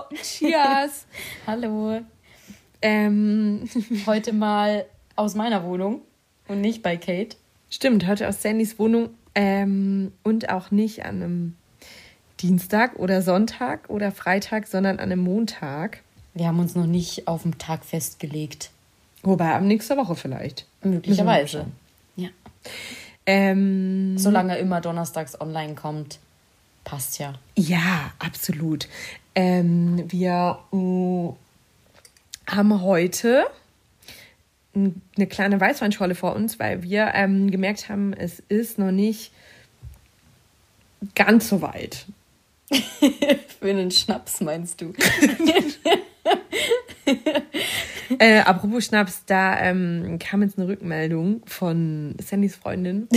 Hallo, cheers. Hallo. Ähm, heute mal aus meiner Wohnung und nicht bei Kate. Stimmt, heute aus Sandys Wohnung ähm, und auch nicht an einem Dienstag oder Sonntag oder Freitag, sondern an einem Montag. Wir haben uns noch nicht auf den Tag festgelegt. Wobei ab nächster Woche vielleicht. Möglicherweise. Ja. Ähm, Solange immer donnerstags online kommt, passt ja. Ja, absolut. Ähm, wir mh, haben heute eine kleine Weißweinschorle vor uns, weil wir ähm, gemerkt haben, es ist noch nicht ganz so weit. Für einen Schnaps meinst du? Äh, apropos Schnaps, da ähm, kam jetzt eine Rückmeldung von Sandys Freundin.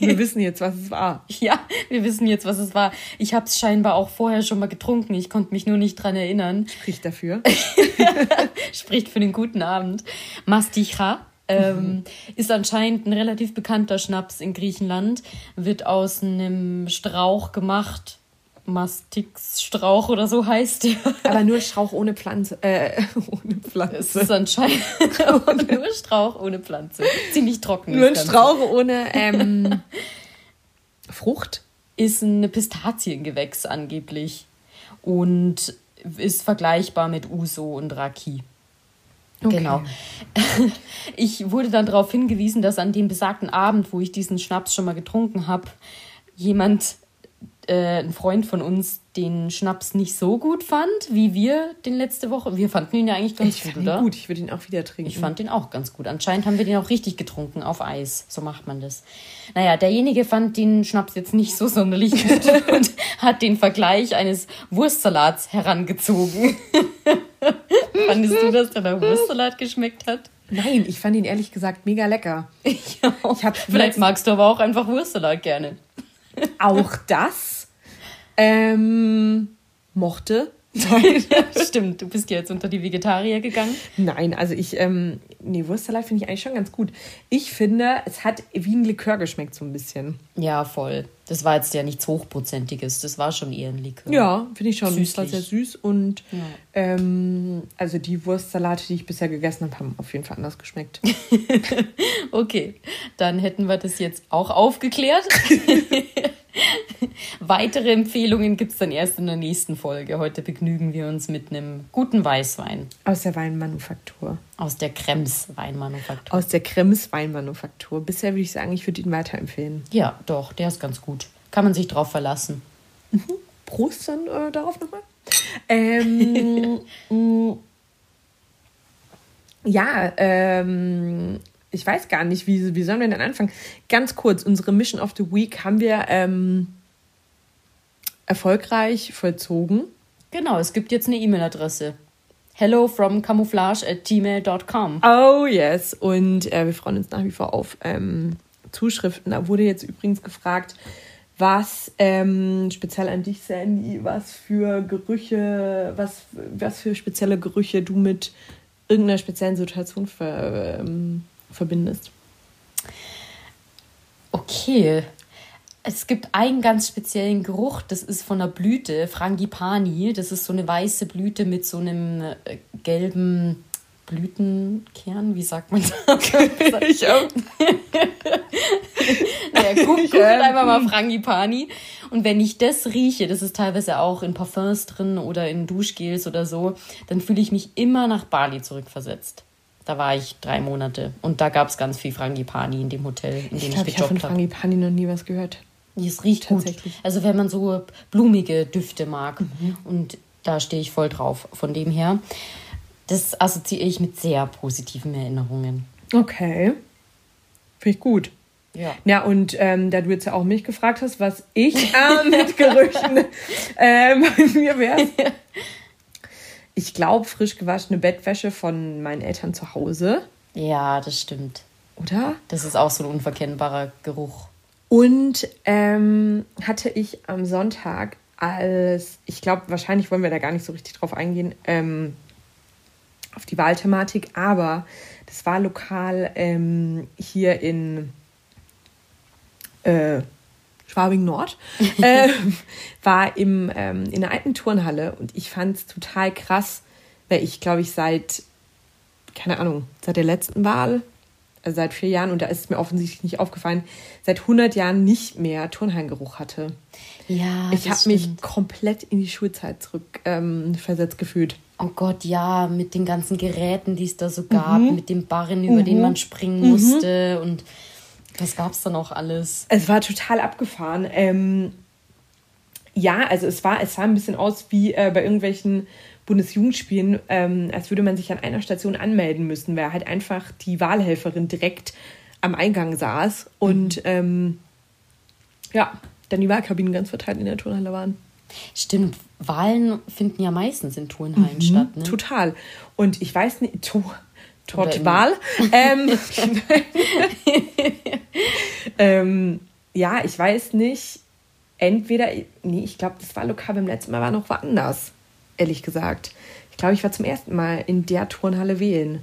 Wir wissen jetzt, was es war. Ja, wir wissen jetzt, was es war. Ich habe es scheinbar auch vorher schon mal getrunken. Ich konnte mich nur nicht dran erinnern. Spricht dafür. Spricht für den guten Abend. Masticha. Ähm, ist anscheinend ein relativ bekannter Schnaps in Griechenland. Wird aus einem Strauch gemacht. Mastix-Strauch oder so heißt der. Aber nur Strauch ohne Pflanze. Äh, ohne Es Pflanze. ist anscheinend nur Strauch ohne Pflanze. Ziemlich trocken. Nur ein. Strauch ohne ähm, Frucht. Ist ein Pistaziengewächs angeblich. Und ist vergleichbar mit Uso und Raki. Okay. Genau. Ich wurde dann darauf hingewiesen, dass an dem besagten Abend, wo ich diesen Schnaps schon mal getrunken habe, jemand, äh, ein Freund von uns, den Schnaps nicht so gut fand, wie wir den letzte Woche. Wir fanden ihn ja eigentlich ganz Ich gut, fand ihn oder? gut, ich würde ihn auch wieder trinken. Ich fand den auch ganz gut. Anscheinend haben wir den auch richtig getrunken auf Eis. So macht man das. Naja, derjenige fand den Schnaps jetzt nicht so sonderlich gut und hat den Vergleich eines Wurstsalats herangezogen. Fandest du, dass der Wurstsalat geschmeckt hat? Nein, ich fand ihn ehrlich gesagt mega lecker. Ich auch. Ich Vielleicht magst du aber auch einfach Wurstsalat gerne. Auch das ähm, mochte. Nein. Stimmt, du bist ja jetzt unter die Vegetarier gegangen. Nein, also ich, ähm, nee, Wurstsalat finde ich eigentlich schon ganz gut. Ich finde, es hat wie ein Likör geschmeckt so ein bisschen. Ja, voll. Das war jetzt ja nichts Hochprozentiges. Das war schon eher ein Likör. Ja, finde ich schon. Es war Süßlich. sehr süß und Ja. ähm, also die Wurstsalate, die ich bisher gegessen habe, haben auf jeden Fall anders geschmeckt. Okay, dann hätten wir das jetzt auch aufgeklärt. Weitere Empfehlungen gibt es dann erst in der nächsten Folge. Heute begnügen wir uns mit einem guten Weißwein Aus der Weinmanufaktur. aus der Krems Weinmanufaktur. Aus der Krems Weinmanufaktur. Bisher würde ich sagen, ich würde ihn weiterempfehlen. Ja, doch, der ist ganz gut. Kann man sich drauf verlassen. Prost dann äh, darauf nochmal. Ähm, mh, ja, ähm, ich weiß gar nicht, wie, wie sollen wir denn anfangen? Ganz kurz, unsere Mission of the Week haben wir ähm, erfolgreich vollzogen. Genau, es gibt jetzt eine E-Mail-Adresse. Hello from camouflage at gmail.com. Oh yes. Und äh, wir freuen uns nach wie vor auf ähm, Zuschriften. Da wurde jetzt übrigens gefragt, was ähm, speziell an dich, Sandy, was für Gerüche, was, was für spezielle Gerüche du mit irgendeiner speziellen Situation ver, ähm, verbindest. Okay. Es gibt einen ganz speziellen Geruch, das ist von einer Blüte, Frangipani. Das ist so eine weiße Blüte mit so einem äh, gelben Blütenkern, wie sagt man das? ich auch. naja, guck, googelt einfach mal Frangipani. Und wenn ich das rieche, das ist teilweise auch in Parfums drin oder in Duschgels oder so, dann fühle ich mich immer nach Bali zurückversetzt. Da war ich drei Monate und da gab es ganz viel Frangipani in dem Hotel, in dem Ich ich, glaube, ich habe von gejobbt habe. Frangipani noch nie was gehört. Es riecht gut. Tatsächlich. Also wenn man so blumige Düfte mag. Und da stehe ich voll drauf. Von dem her, das assoziiere ich mit sehr positiven Erinnerungen. Okay. Finde ich gut. Ja. Ja, und ähm, da du jetzt ja auch mich gefragt hast, was ich äh, mit Gerüchen ähm, bei mir wäre. Ich glaube, frisch gewaschene Bettwäsche von meinen Eltern zu Hause, Ja, das stimmt. oder? Das ist auch so ein unverkennbarer Geruch. Und ähm, hatte ich am Sonntag als, ich glaube, wahrscheinlich wollen wir da gar nicht so richtig drauf eingehen, ähm, auf die Wahlthematik, aber das war lokal ähm, hier in äh, Schwabing Nord, äh, war im, ähm, in der alten Turnhalle und ich fand es total krass, weil ich, glaube ich, seit, keine Ahnung, seit der letzten Wahl, seit vier Jahren, und da ist es mir offensichtlich nicht aufgefallen, seit 100 Jahren nicht mehr Turnhallengeruch hatte. Ja, Ich habe mich komplett in die Schulzeit zurück ähm, gefühlt. Oh Gott, ja, mit den ganzen Geräten, die es da so gab, Mhm. mit dem Barren, über den man springen musste und was gab's da noch alles? Es war total abgefahren. Ähm, ja, also es war, es sah ein bisschen aus wie äh, bei irgendwelchen Bundesjugendspielen, ähm, als würde man sich an einer Station anmelden müssen, weil halt einfach die Wahlhelferin direkt am Eingang saß und ähm, ja, dann die Wahlkabinen ganz verteilt in der Turnhalle waren. Stimmt, Wahlen finden ja meistens in Turnhallen statt, ne? Total. Und ich weiß nicht, to, Tortwahl. ähm, ähm, ja, ich weiß nicht. Entweder, nee, ich glaube, das Wahllokal beim letzten Mal war noch woanders, ehrlich gesagt. Ich glaube, ich war zum ersten Mal in der Turnhalle wählen.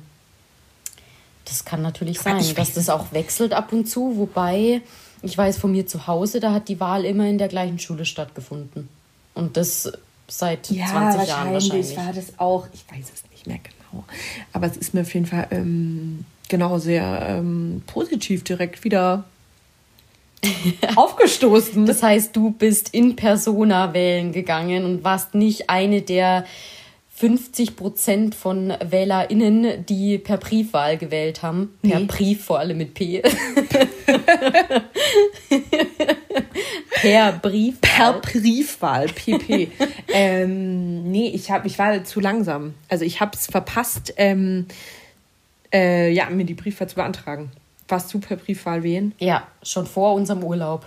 Das kann natürlich sein, ich dass das auch wechselt ab und zu, wobei ich weiß von mir zu Hause, da hat die Wahl immer in der gleichen Schule stattgefunden. Und das seit 20 Jahren wahrscheinlich. war das auch. Ich weiß es nicht mehr genau. Aber es ist mir auf jeden Fall ähm, genau sehr ähm, positiv direkt wieder aufgestoßen. Das heißt, du bist in Persona wählen gegangen und warst nicht eine der 50 Prozent von WählerInnen, die per Briefwahl gewählt haben. Per Nee. Brief, vor allem mit P. per Brief. Per Briefwahl, PP. ähm, nee, ich, hab, ich war zu langsam. Also ich habe es verpasst, ähm, äh, ja, mir die Briefwahl zu beantragen. Warst du per Briefwahl wählen? Ja, schon vor unserem Urlaub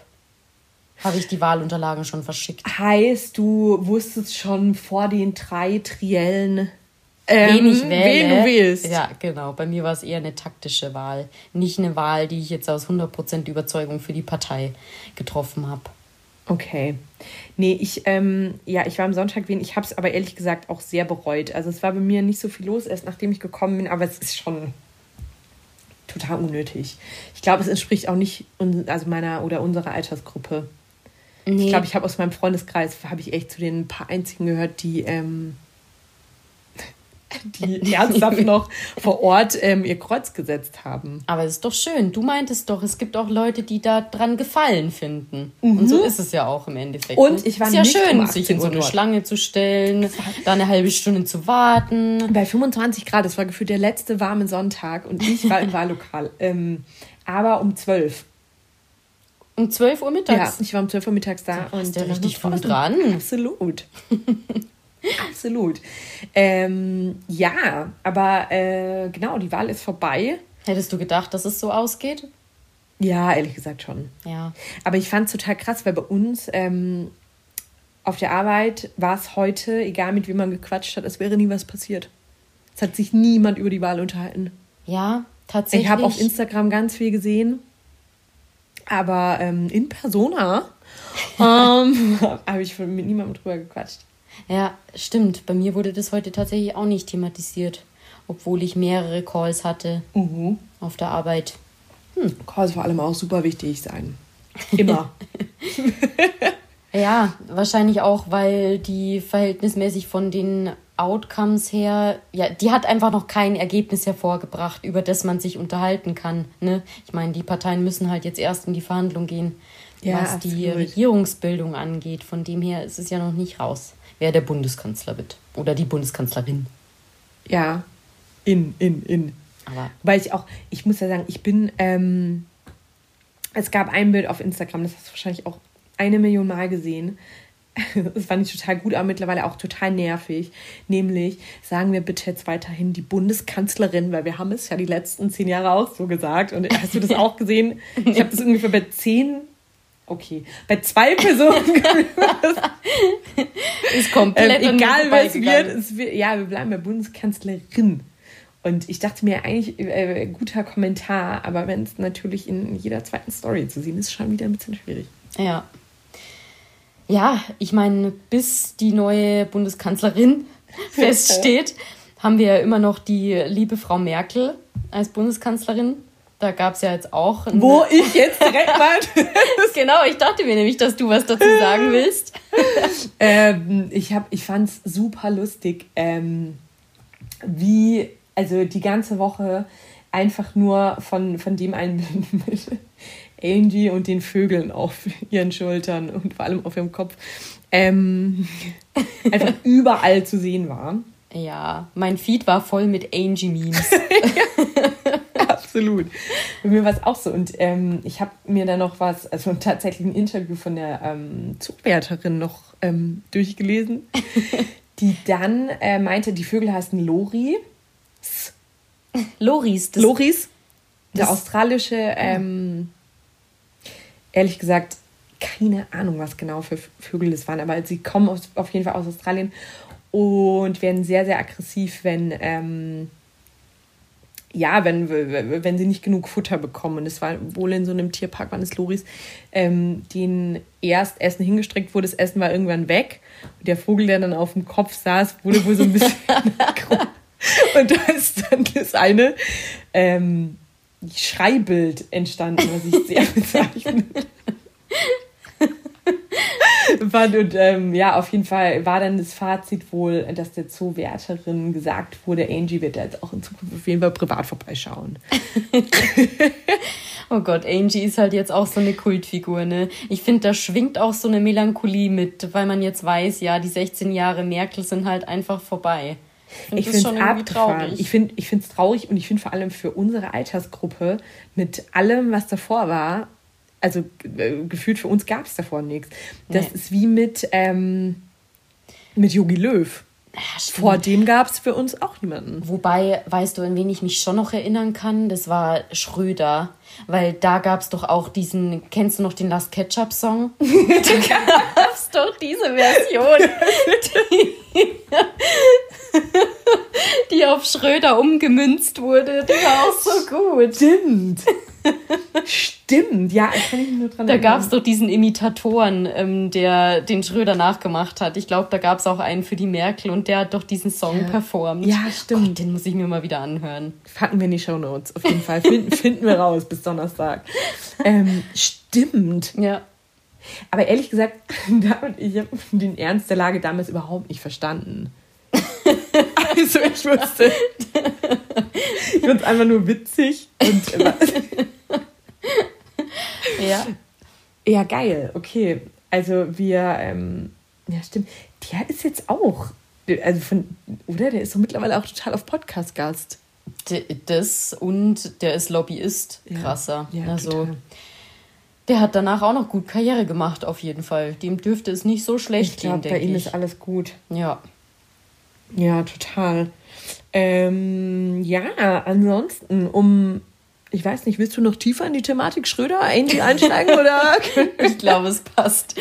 habe ich die Wahlunterlagen schon verschickt. Heißt, du wusstest schon vor den drei Triellen, ähm, wen ich wähle. wen du wählst. Ja, genau. Bei mir war es eher eine taktische Wahl. Nicht eine Wahl, die ich jetzt aus 100% Überzeugung für die Partei getroffen habe. Okay. Nee, ich, ähm, ja, ich war am Sonntag wählen. Ich habe es aber ehrlich gesagt auch sehr bereut. Also es war bei mir nicht so viel los, erst nachdem ich gekommen bin, aber es ist schon total unnötig. Ich glaube, es entspricht auch nicht also meiner oder unserer Altersgruppe. Nee, Ich glaube, ich habe aus meinem Freundeskreis, habe ich echt zu den paar einzigen gehört, die, ähm, die ernsthaft noch vor Ort ähm, ihr Kreuz gesetzt haben. aber es ist doch schön. Du meintest doch, es gibt auch Leute, die da dran Gefallen finden. Und so ist es ja auch im Endeffekt. Und ne? ich war ist ja nicht schön, um sich in 18 so eine. Schlange zu stellen, da eine halbe Stunde zu warten. Bei 25 Grad, das war gefühlt der letzte warme Sonntag und ich war im Wahllokal. Ähm, aber um 12. Um 12 Uhr Ja, mittags. ich war um 12 Uhr mittags da. warst und ja richtig so- dran. Absolut. Absolut. Ähm, ja, aber äh, genau, die Wahl ist vorbei. Hättest du gedacht, dass es so ausgeht? Ja, ehrlich gesagt schon. Ja. Aber ich fand es total krass, weil bei uns ähm, auf der Arbeit war es heute, egal mit wem man gequatscht hat, es wäre nie was passiert. Es hat sich niemand über die Wahl unterhalten. Ja, tatsächlich. Ich habe auf Instagram ganz viel gesehen, aber ähm, in Persona ähm, habe ich mit niemandem drüber gequatscht. Ja, stimmt. Bei mir wurde das heute tatsächlich auch nicht thematisiert, obwohl ich mehrere Calls hatte auf der Arbeit. Calls vor allem auch super wichtig sein. Immer. Ja, wahrscheinlich auch, weil die verhältnismäßig von den Outcomes her, ja, die hat einfach noch kein Ergebnis hervorgebracht, über das man sich unterhalten kann. Ne? Ich meine, die Parteien müssen halt jetzt erst in die Verhandlung gehen, Ja, was die absolut. Regierungsbildung angeht. Von dem her ist es ja noch nicht raus, wer der Bundeskanzler wird. Oder die Bundeskanzlerin. ja. In, in, in. Aber Weil ich auch, ich muss ja sagen, ich bin, ähm, es gab ein Bild auf Instagram, das hast du wahrscheinlich auch eine Million Mal gesehen. Das fand ich total gut, aber mittlerweile auch total nervig. Nämlich, sagen wir bitte jetzt weiterhin die Bundeskanzlerin, weil wir haben es ja die letzten zehn Jahre auch so gesagt. Und hast du das auch gesehen? Ich habe das ungefähr bei zehn, okay, bei zwei Personen ist komplett ähm, egal wer es wird, es wird, ja, wir bleiben bei Bundeskanzlerin. Und ich dachte mir eigentlich, äh, guter Kommentar, aber wenn es natürlich in jeder zweiten Story zu sehen ist, ist schon wieder ein bisschen schwierig. Ja. Ja, ich meine, bis die neue Bundeskanzlerin feststeht, haben wir ja immer noch die liebe Frau Merkel als Bundeskanzlerin. Da gab es ja jetzt auch. Wo ich jetzt direkt mal. genau, ich dachte mir nämlich, dass du was dazu sagen willst. ähm, ich hab, ich fand es super lustig, ähm, wie, also die ganze Woche einfach nur von, von dem einen Angie und den Vögeln auf ihren Schultern und vor allem auf ihrem Kopf ähm, einfach überall zu sehen war. Ja, mein Feed war voll mit Angie-Memes. Absolut. Bei mir war es auch so. Und ähm, ich habe mir dann noch was, also tatsächlich ein Interview von der ähm, Zugwärterin noch ähm, durchgelesen, die dann äh, meinte, die Vögel heißen Lori. Loris. Das, Loris. Der das, australische, ähm, ehrlich gesagt, keine Ahnung, was genau für Vögel das waren, aber sie kommen auf, auf jeden Fall aus Australien und werden sehr, sehr aggressiv, wenn, ähm, ja, wenn, wenn sie nicht genug Futter bekommen. Und es war wohl in so einem Tierpark, waren es Loris, ähm, denen erst Essen hingestreckt wurde, das Essen war irgendwann weg. Und der Vogel, der dann auf dem Kopf saß, wurde wohl so ein bisschen Und da ist dann das eine ähm, Schreibild entstanden, was ich sehr bezeichnet fand. Und ähm, ja, auf jeden Fall war dann das Fazit wohl, dass der Zoowärterin gesagt wurde, Angie wird da jetzt auch in Zukunft auf jeden Fall privat vorbeischauen. oh Gott, Angie ist halt jetzt auch so eine Kultfigur, ne? Ich finde, da schwingt auch so eine Melancholie mit, weil man jetzt weiß, ja, die 16 Jahre Merkel sind halt einfach vorbei. Ich finde es abgefahren. Ich finde es traurig und ich finde vor allem für unsere Altersgruppe mit allem, was davor war, also äh, gefühlt für uns gab es davor nichts. Das nee. ist wie mit, ähm, mit Yogi Löw. Ja, Vor dem gab es für uns auch niemanden. Wobei, weißt du, an wen ich mich schon noch erinnern kann? Das war Schröder. Weil da gab es doch auch diesen, kennst du noch den Last Ketchup Song? da gab es doch diese Version, die, die auf Schröder umgemünzt wurde. Die war auch so gut. Stimmt. Stimmt, ja, ich kann mich nur dran Da gab es doch diesen Imitatoren, ähm, der den Schröder nachgemacht hat. Ich glaube, da gab es auch einen für die Merkel und der hat doch diesen Song ja. performt. Ja, stimmt. Gott, den muss ich mir mal wieder anhören. Packen wir in die Show Notes, auf jeden Fall. Finden, finden wir raus bis Donnerstag. Ähm, stimmt. Ja. Aber ehrlich gesagt, ich habe den Ernst der Lage damals überhaupt nicht verstanden. also ich wusste. Ich fand es einfach nur witzig und ja. Ja, geil. Okay. Also wir, ähm, ja stimmt. Der ist jetzt auch, also von, oder? Der ist doch mittlerweile auch total auf Podcast-Gast. Das und der ist Lobbyist, krasser. Ja, ja, also total. der hat danach auch noch gut Karriere gemacht, auf jeden Fall. Dem dürfte es nicht so schlecht ich glaub, gehen, denke ich. Bei ihm ist alles gut. Ja. Ja, total. Ähm, ja, ansonsten, um, ich weiß nicht, willst du noch tiefer in die Thematik Schröder einsteigen oder? ich glaube, es passt.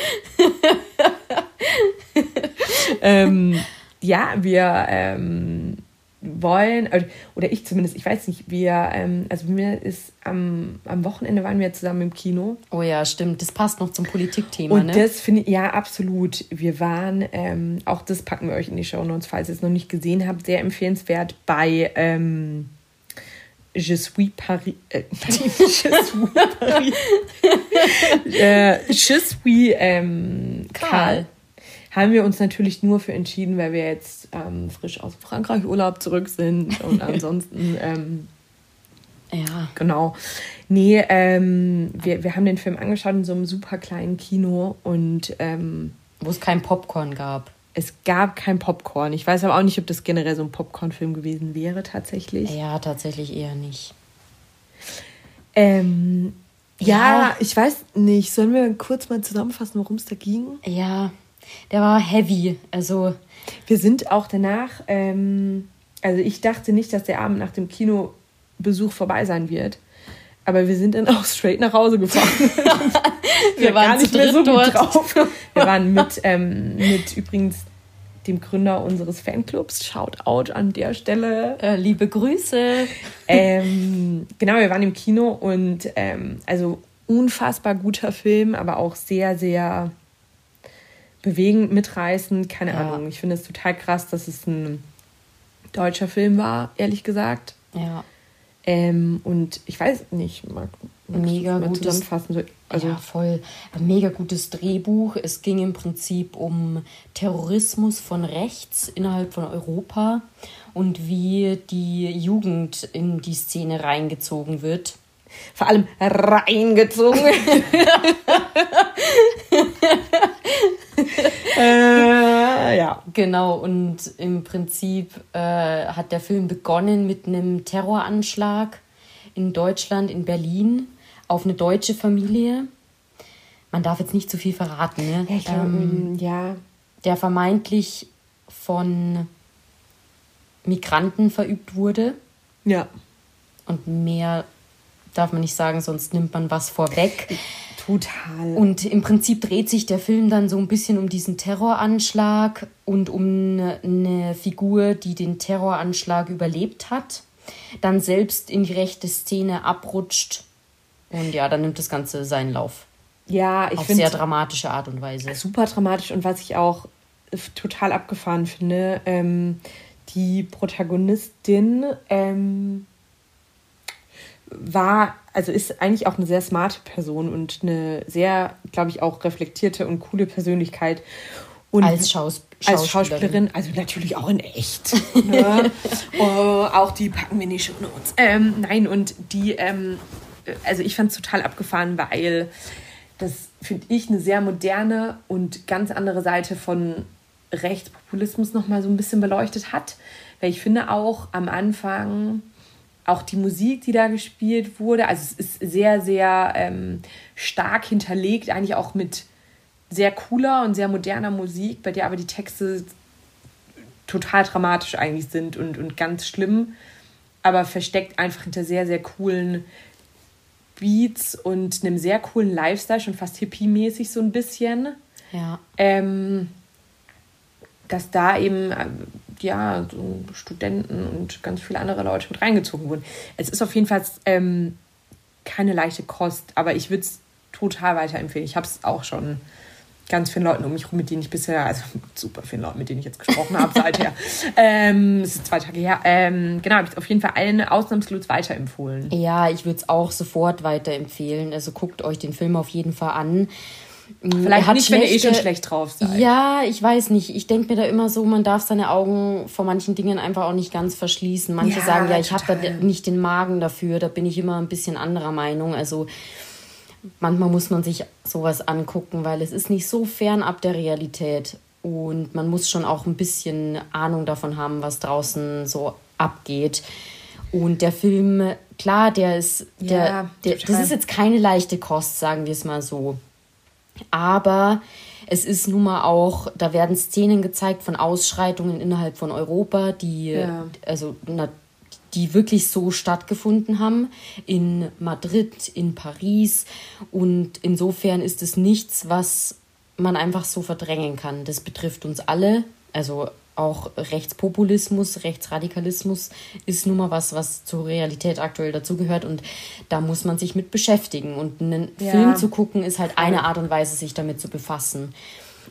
ähm, ja, wir ähm, wollen, oder ich zumindest, ich weiß nicht, wir, ähm, also mir ist am, am Wochenende waren wir zusammen im Kino. Oh ja, stimmt, das passt noch zum Politikthema, Und ne? das finde ich, ja, absolut. Wir waren, ähm, auch das packen wir euch in die Show Notes, falls ihr es noch nicht gesehen habt, sehr empfehlenswert bei ähm, Je suis Paris. Äh, Je suis Paris. äh, Je suis ähm, Karl. Haben wir uns natürlich nur für entschieden, weil wir jetzt ähm, frisch aus Frankreich Urlaub zurück sind und ansonsten ähm, ja genau nee ähm, wir, wir haben den Film angeschaut in so einem super kleinen Kino und ähm, wo es kein Popcorn gab es gab kein Popcorn ich weiß aber auch nicht ob das generell so ein Popcorn-Film gewesen wäre tatsächlich ja tatsächlich eher nicht ähm, ja, ja, ich weiß nicht. Sollen wir kurz mal zusammenfassen, worum es da ging? Ja, der war heavy. Also. Wir sind auch danach, ähm, also ich dachte nicht, dass der Abend nach dem Kinobesuch vorbei sein wird. Aber wir sind dann auch straight nach Hause gefahren. wir, wir waren gar nicht mehr so dort. drauf. Wir waren mit, ähm, mit übrigens dem Gründer unseres Fanclubs. Shoutout an der Stelle. Äh, liebe Grüße. Ähm, genau, wir waren im Kino und ähm, also unfassbar guter Film, aber auch sehr, sehr bewegend, mitreißend, keine ja. Ahnung. Ich finde es total krass, dass es ein deutscher Film war, ehrlich gesagt. Ja. Ähm, und ich weiß nicht, mag, mega mal gutes, zusammenfassen. So, Also, ja, voll. Ein mega gutes Drehbuch. Es ging im Prinzip um Terrorismus von rechts innerhalb von Europa und wie die Jugend in die Szene reingezogen wird. Vor allem reingezogen. äh, ja. Genau, und im Prinzip äh, hat der Film begonnen mit einem Terroranschlag in Deutschland, in Berlin, auf eine deutsche Familie. Man darf jetzt nicht zu viel verraten, ne? Ja, ich glaube, Ähm, ja. der vermeintlich von Migranten verübt wurde. Ja. Und mehr darf man nicht sagen, sonst nimmt man was vorweg. Total. Und im Prinzip dreht sich der Film dann so ein bisschen um diesen Terroranschlag und um eine, eine Figur, die den Terroranschlag überlebt hat, dann selbst in die rechte Szene abrutscht. Und ja, dann nimmt das Ganze seinen Lauf. ja, ich Auf finde sehr dramatische Art und Weise. super dramatisch und was ich auch total abgefahren finde, ähm, die Protagonistin ähm, war, also ist eigentlich auch eine sehr smarte Person und eine sehr, glaube ich, auch reflektierte und coole Persönlichkeit. Und Als Schaus als Schauspielerin, also natürlich auch in echt. Ne? oh, auch die packen wir die Show Notes. Ähm, nein, und die, ähm, also ich fand es total abgefahren, weil das finde ich eine sehr moderne und ganz andere Seite von Rechtspopulismus nochmal so ein bisschen beleuchtet hat. Weil ich finde auch am Anfang auch die Musik, die da gespielt wurde, also es ist sehr, sehr ähm, stark hinterlegt, eigentlich auch mit sehr cooler und sehr moderner Musik, bei der aber die Texte total dramatisch eigentlich sind und, und ganz schlimm, aber versteckt einfach hinter sehr, sehr coolen Beats und einem sehr coolen Lifestyle, schon fast hippie-mäßig so ein bisschen. Ja. Ähm, dass da eben ja so Studenten und ganz viele andere Leute mit reingezogen wurden. Es ist auf jeden Fall ähm, keine leichte Kost, aber ich würde es total weiterempfehlen. Ich habe es auch schon ganz vielen Leuten um mich rum, mit denen ich bisher, also super vielen Leuten, mit denen ich jetzt gesprochen habe seither. Ähm, es ist zwei Tage her. Ähm, genau, habe ich es auf jeden Fall allen ausnahmslos weiterempfohlen. Ja, ich würde es auch sofort weiterempfehlen. Also guckt euch den Film auf jeden Fall an. Er Vielleicht hat nicht, wenn ihr eh schon schlechte- schlecht drauf seid. Ja, ich weiß nicht. Ich denke mir da immer so, man darf seine Augen vor manchen Dingen einfach auch nicht ganz verschließen. Manche Ja, sagen, ja, ich habe da nicht den Magen dafür. Da bin ich immer ein bisschen anderer Meinung. Also manchmal muss man sich sowas angucken, weil es ist nicht so fernab der Realität. Und man muss schon auch ein bisschen Ahnung davon haben, was draußen so abgeht. Und der Film, klar, der ist, der, Ja, der, das ist jetzt keine leichte Kost, sagen wir es mal so. Aber es ist nun mal auch, da werden Szenen gezeigt von Ausschreitungen innerhalb von Europa, die, Ja. also, na, die wirklich so stattgefunden haben. In Madrid, in Paris. Und insofern ist es nichts, was man einfach so verdrängen kann. Das betrifft uns alle. Also auch Rechtspopulismus, Rechtsradikalismus ist nun mal was, was zur Realität aktuell dazugehört und da muss man sich mit beschäftigen. Und einen Ja. Film zu gucken, ist halt eine Art und Weise, sich damit zu befassen.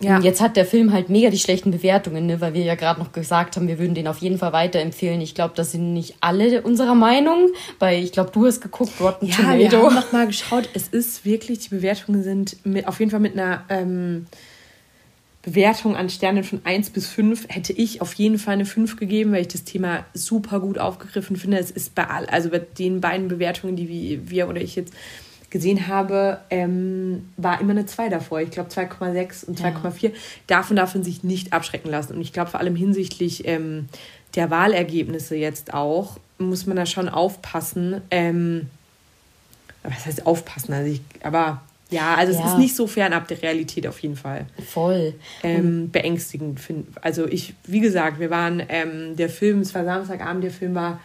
Ja. Und Jetzt hat der Film halt mega die schlechten Bewertungen, ne? weil wir ja gerade noch gesagt haben, wir würden den auf jeden Fall weiterempfehlen. Ich glaube, das sind nicht alle unserer Meinung. Bei, ich glaube, du hast geguckt, Rotten Ja, wir Tomato. haben noch mal geschaut. Es ist wirklich, die Bewertungen sind mit, auf jeden Fall mit einer ähm, Bewertung an Sternen von 1 bis 5 hätte ich auf jeden Fall eine 5 gegeben, weil ich das Thema super gut aufgegriffen finde. Es ist bei all, also bei den beiden Bewertungen, die wir, oder ich jetzt gesehen habe, ähm, war immer eine 2 davor. Ich glaube 2,6 und 2,4. Davon darf man sich nicht abschrecken lassen. Und ich glaube vor allem hinsichtlich ähm, der Wahlergebnisse jetzt auch, muss man da schon aufpassen. Ähm, was heißt aufpassen? Also ich, aber ja, also es Ja. ist nicht so fernab der Realität auf jeden Fall. Voll. Ähm, beängstigend finde Also ich, wie gesagt, wir waren, ähm, der Film, es war Samstagabend, der Film war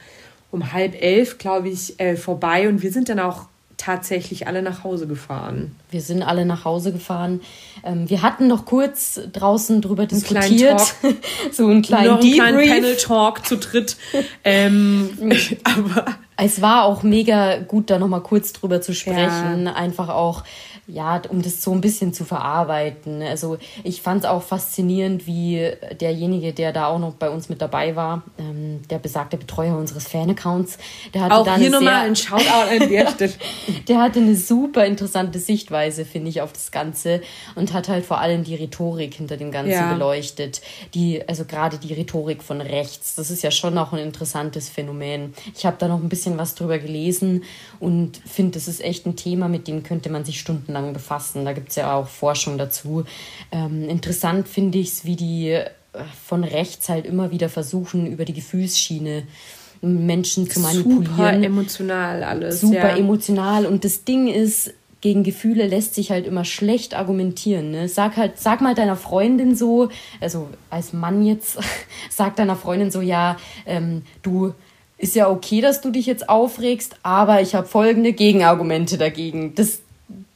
um halb elf, glaube ich, äh, vorbei und wir sind dann auch tatsächlich alle nach Hause gefahren. Wir sind alle nach Hause gefahren. Ähm, wir hatten noch kurz draußen drüber diskutiert. Talk. so einen kleinen Noch einen kleinen. Panel-Talk zu dritt. ähm, aber Es war auch mega gut, da nochmal kurz drüber zu sprechen. Einfach auch, ja, um das so ein bisschen zu verarbeiten. Also ich fand es auch faszinierend, wie derjenige, der da auch noch bei uns mit dabei war, ähm, der besagte Betreuer unseres Fan-Accounts, der hatte auch hier nochmal ein Shoutout an der Stelle. der hatte eine super interessante Sichtweise, finde ich, auf das Ganze und hat halt vor allem die Rhetorik hinter dem Ganzen ja. beleuchtet. Die, also gerade die Rhetorik von rechts, das ist ja schon auch ein interessantes Phänomen. Ich habe da noch ein bisschen was drüber gelesen und finde, das ist echt ein Thema, mit dem könnte man sich Stunden stundenlang befassen. Da gibt es ja auch Forschung dazu. Ähm, interessant finde ich es, wie die äh, von rechts halt immer wieder versuchen, über die Gefühlsschiene Menschen zu manipulieren. Super emotional alles. Super ja. emotional. Und das Ding ist, gegen Gefühle lässt sich halt immer schlecht argumentieren. Ne? Sag halt, sag mal deiner Freundin so, also als Mann jetzt, sag deiner Freundin so, ja, ähm, du ist ja okay, dass du dich jetzt aufregst, aber ich habe folgende Gegenargumente dagegen. Das,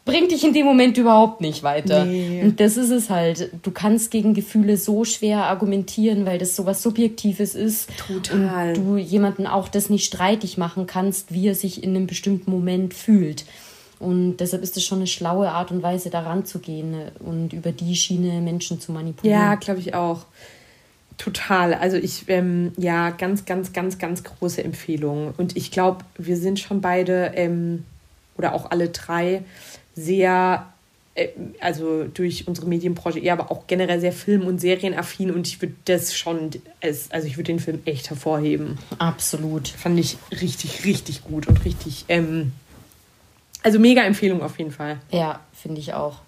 bringt dich in dem Moment überhaupt nicht weiter. Nee. Und das ist es halt. Du kannst gegen Gefühle so schwer argumentieren, weil das so was Subjektives ist. Total. Und du jemanden auch das nicht streitig machen kannst, wie er sich in einem bestimmten Moment fühlt. Und deshalb ist es schon eine schlaue Art und Weise, daran zu gehen und über die Schiene Menschen zu manipulieren. Ja, glaube ich auch. Total. Also ich, ähm, ja, ganz, ganz, ganz, ganz große Empfehlung. Und ich glaube, wir sind schon beide ähm, oder auch alle drei sehr, äh, also durch unsere Medienbranche eher, aber auch generell sehr film- und serienaffin und ich würde das schon, also ich würde den Film echt hervorheben. Absolut. Fand ich richtig, richtig gut und richtig, ähm, also mega Empfehlung auf jeden Fall. Ja, finde ich auch.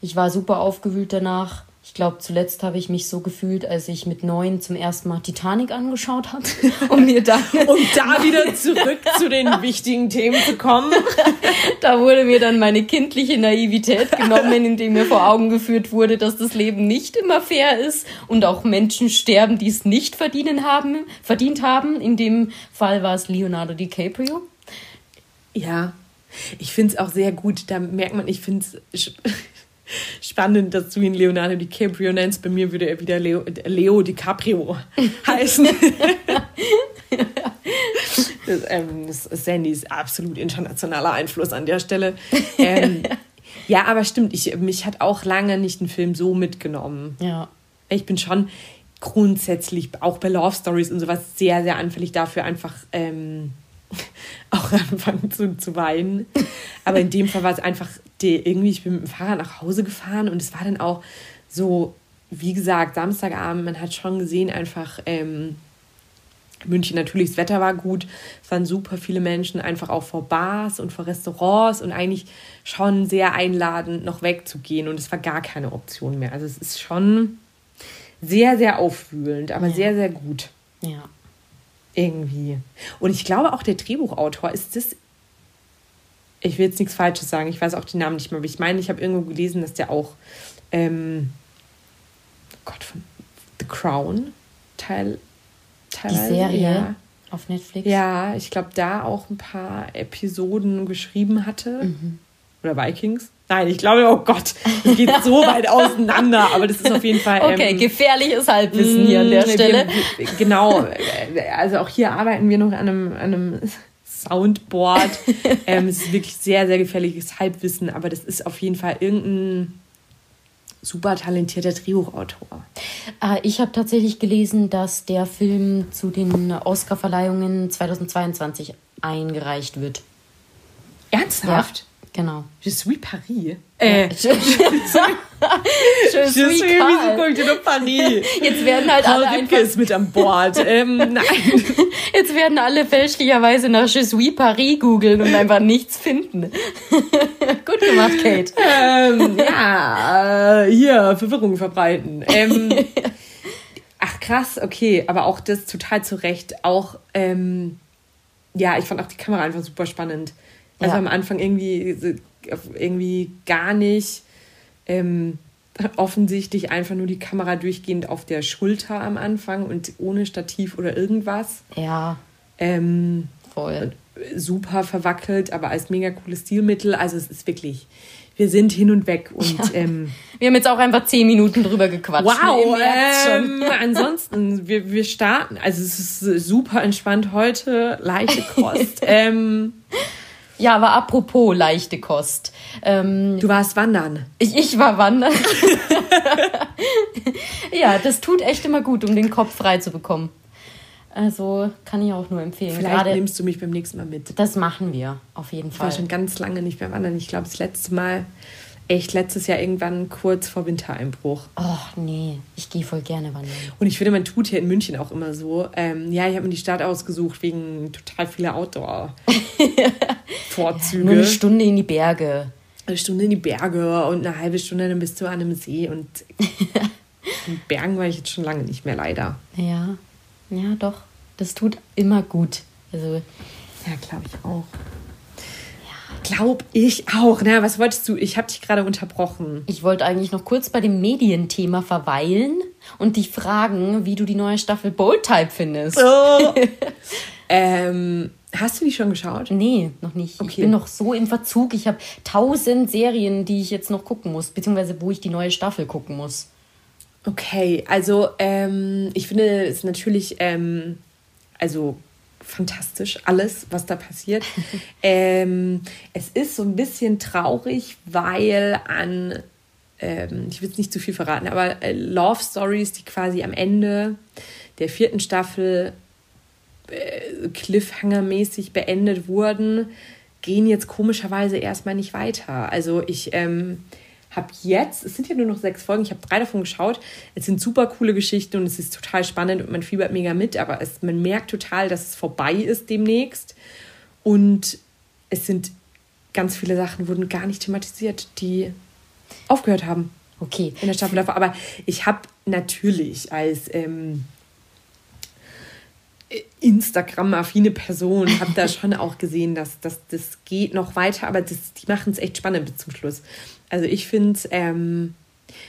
Ich war super aufgewühlt danach. Ich glaube, zuletzt habe ich mich so gefühlt, als ich mit neun zum ersten Mal Titanic angeschaut habe. Um mir dann. um da wieder zurück zu den wichtigen Themen zu kommen. da wurde mir dann meine kindliche Naivität genommen, indem mir vor Augen geführt wurde, dass das Leben nicht immer fair ist und auch Menschen sterben, die es nicht verdienen haben, verdient haben. In dem Fall war es Leonardo DiCaprio. Ja, ich finde es auch sehr gut. Da merkt man, ich finde es spannend, dass du ihn Leonardo DiCaprio nennst. Bei mir würde er wieder Leo, Leo DiCaprio heißen. das, ähm, das Sandy ist absolut internationaler Einfluss an der Stelle. Ähm, ja, aber stimmt, ich, mich hat auch lange nicht ein Film so mitgenommen. Ja. Ich bin schon grundsätzlich, auch bei Love Stories und sowas, sehr, sehr anfällig dafür, einfach ähm, auch anfangen zu, zu weinen. Aber in dem Fall war es einfach, die, irgendwie, ich bin mit dem Fahrrad nach Hause gefahren und es war dann auch so, wie gesagt, Samstagabend, man hat schon gesehen, einfach ähm, München natürlich, das Wetter war gut, es waren super viele Menschen, einfach auch vor Bars und vor Restaurants und eigentlich schon sehr einladend, noch wegzugehen und es war gar keine Option mehr. Also es ist schon sehr, sehr aufwühlend, aber ja. sehr, sehr gut. Ja. Irgendwie. Und ich glaube auch der Drehbuchautor ist das. Ich will jetzt nichts Falsches sagen, ich weiß auch den Namen nicht mehr, aber ich meine, ich habe irgendwo gelesen, dass der auch ähm, Gott von The Crown Teil, Teil die Serie ja. auf Netflix. Ja, ich glaube, da auch ein paar Episoden geschrieben hatte. Mhm. Oder Vikings. Nein, ich glaube, oh Gott, das geht so weit auseinander, aber das ist auf jeden Fall. Okay, ähm, gefährliches Halbwissen hier an der mm, Stelle. Wir, genau, also auch hier arbeiten wir noch an einem, an einem Soundboard. ähm, es ist wirklich sehr, sehr gefährliches Halbwissen, aber das ist auf jeden Fall irgendein super talentierter Drehbuchautor. Äh, ich habe tatsächlich gelesen, dass der Film zu den Oscarverleihungen 2022 eingereicht wird. Ernsthaft? Ja. Genau. Je suis Paris. Äh, je, je, je suis de Paris. Jetzt werden halt Paul alle einfach... ist mit an Bord. ähm, nein. Jetzt werden alle fälschlicherweise nach Je suis Paris googeln und einfach nichts finden. Gut gemacht, Kate. Ähm, ja, äh, hier, Verwirrung verbreiten. Ähm, ach krass, okay, aber auch das total zu Recht. Auch, ähm, ja, ich fand auch die Kamera einfach super spannend. Also ja. am Anfang irgendwie, irgendwie gar nicht ähm, offensichtlich einfach nur die Kamera durchgehend auf der Schulter am Anfang und ohne Stativ oder irgendwas. Ja. Ähm, Voll. Super verwackelt, aber als mega cooles Stilmittel. Also es ist wirklich, wir sind hin und weg. Und, ja. ähm, wir haben jetzt auch einfach zehn Minuten drüber gequatscht. Wow, ähm, ansonsten, wir, wir starten, also es ist super entspannt heute, leichte Kost. ähm, Ja, aber apropos leichte Kost. Ähm, du warst wandern. Ich, ich war wandern. ja, das tut echt immer gut, um den Kopf frei zu bekommen. Also kann ich auch nur empfehlen. Vielleicht Gerade, nimmst du mich beim nächsten Mal mit. Das machen wir, auf jeden Fall. Ich war schon ganz lange nicht mehr wandern. Ich glaube, das letzte Mal, echt letztes Jahr irgendwann kurz vor Wintereinbruch. Ach nee, ich gehe voll gerne wandern. Und ich finde, man tut hier in München auch immer so. Ähm, ja, ich habe mir die Stadt ausgesucht wegen total vieler Outdoor-Vorzüge. Nur eine Stunde in die Berge. Eine Stunde in die Berge und eine halbe Stunde dann bist du an einem See. Und in Bergen war ich jetzt schon lange nicht mehr, leider. Ja, ja, doch. Das tut immer gut. Also, ja, glaube ich auch. Glaub ich auch. Na, was wolltest du? Ich habe dich gerade unterbrochen. Ich wollte eigentlich noch kurz bei dem Medienthema verweilen und dich fragen, wie du die neue Staffel Bold Type findest. Oh. ähm, hast du die schon geschaut? Nee, noch nicht. Okay. Ich bin noch so im Verzug. Ich habe tausend Serien, die ich jetzt noch gucken muss, beziehungsweise wo ich die neue Staffel gucken muss. Okay, also ähm, ich finde es natürlich, ähm, also fantastisch, alles, was da passiert. ähm, es ist so ein bisschen traurig, weil an, ähm, ich will es nicht zu viel verraten, aber äh, Love Stories, die quasi am Ende der vierten Staffel äh, Cliffhanger-mäßig beendet wurden, gehen jetzt komischerweise erstmal nicht weiter. Also ich ähm, habe jetzt, es sind ja nur noch sechs Folgen, ich habe drei davon geschaut. Es sind super coole Geschichten und es ist total spannend und man fiebert mega mit, aber es, man merkt total, dass es vorbei ist demnächst. Und es sind ganz viele Sachen, wurden gar nicht thematisiert, die aufgehört haben. Okay. In der Staffel davor. Aber ich habe natürlich als ähm, Instagram-affine Person, habe da schon auch gesehen, dass, dass das geht noch weiter, aber das, die machen es echt spannend bis zum Schluss. Also ich finde ähm,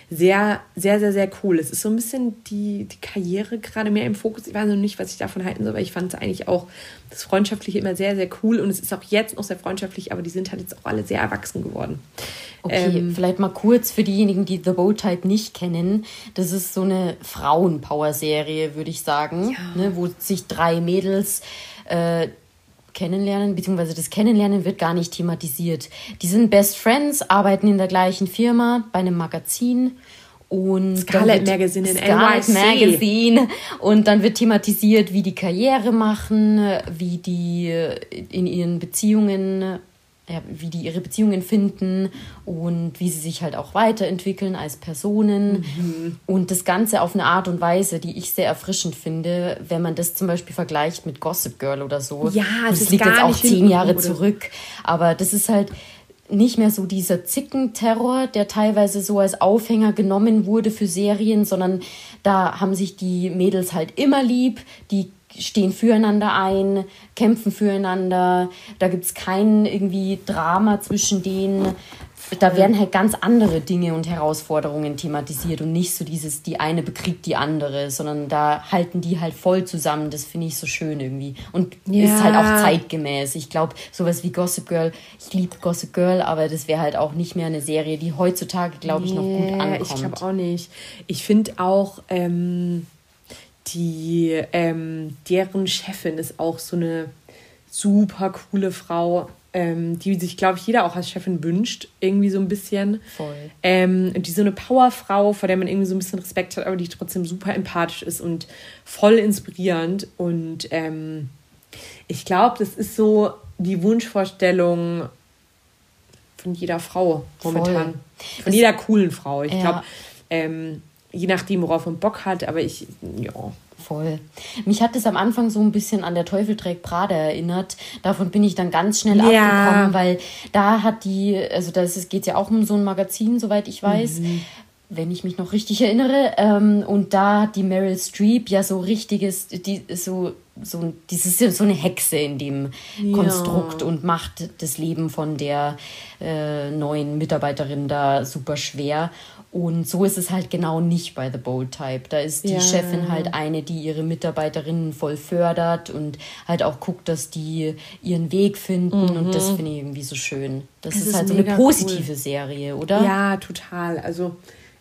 sehr, sehr, sehr, sehr cool. Es ist so ein bisschen die, die Karriere gerade mehr im Fokus. Ich weiß noch nicht, was ich davon halten soll, aber ich fand es eigentlich auch das Freundschaftliche immer sehr, sehr cool. Und es ist auch jetzt noch sehr freundschaftlich, aber die sind halt jetzt auch alle sehr erwachsen geworden. Okay, ähm, vielleicht mal kurz für diejenigen, die The Bow Type nicht kennen. Das ist so eine Frauenpower-Serie, würde ich sagen, ja. ne, wo sich drei Mädels äh, kennenlernen, beziehungsweise das Kennenlernen wird gar nicht thematisiert. Die sind Best Friends, arbeiten in der gleichen Firma bei einem Magazin und Scarlet Magazine in Scarlet NYC. Magazine und dann wird thematisiert, wie die Karriere machen, wie die in ihren Beziehungen ja, wie die ihre Beziehungen finden und wie sie sich halt auch weiterentwickeln als Personen. Mhm. Und das Ganze auf eine Art und Weise, die ich sehr erfrischend finde, wenn man das zum Beispiel vergleicht mit Gossip Girl oder so. Ja, das, das liegt jetzt auch zehn Jahre oder? zurück. Aber das ist halt nicht mehr so dieser Zickenterror, der teilweise so als Aufhänger genommen wurde für Serien, sondern da haben sich die Mädels halt immer lieb, die stehen füreinander ein, kämpfen füreinander. Da gibt es kein irgendwie Drama zwischen denen. Da werden halt ganz andere Dinge und Herausforderungen thematisiert und nicht so dieses, die eine bekriegt die andere, sondern da halten die halt voll zusammen. Das finde ich so schön irgendwie. Und ja. ist halt auch zeitgemäß. Ich glaube, sowas wie Gossip Girl, ich liebe Gossip Girl, aber das wäre halt auch nicht mehr eine Serie, die heutzutage, glaube ich, noch gut ankommt. Ich glaube auch nicht. Ich finde auch, ähm die, ähm, deren Chefin ist auch so eine super coole Frau, ähm, die sich, glaube ich, jeder auch als Chefin wünscht, irgendwie so ein bisschen. Voll. Ähm, die so eine Powerfrau, vor der man irgendwie so ein bisschen Respekt hat, aber die trotzdem super empathisch ist und voll inspirierend. Und ähm, ich glaube, das ist so die Wunschvorstellung von jeder Frau momentan. Voll. Von jeder coolen Frau. Ich ja. glaube, ähm, je nachdem, worauf man Bock hat, aber ich, ja. Voll. Mich hat es am Anfang so ein bisschen an der Teufel trägt Prada erinnert. Davon bin ich dann ganz schnell ja. abgekommen, weil da hat die, also da geht es ja auch um so ein Magazin, soweit ich weiß. Mhm wenn ich mich noch richtig erinnere. Ähm, und da hat die Meryl Streep ja so richtiges, die, so, so, dieses, so eine Hexe in dem ja. Konstrukt und macht das Leben von der äh, neuen Mitarbeiterin da super schwer. Und so ist es halt genau nicht bei The Bold Type. Da ist die ja. Chefin halt eine, die ihre Mitarbeiterinnen voll fördert und halt auch guckt, dass die ihren Weg finden. Mhm. Und das finde ich irgendwie so schön. Das, das ist, ist, halt so eine positive cool. Serie, oder? Ja, total. Also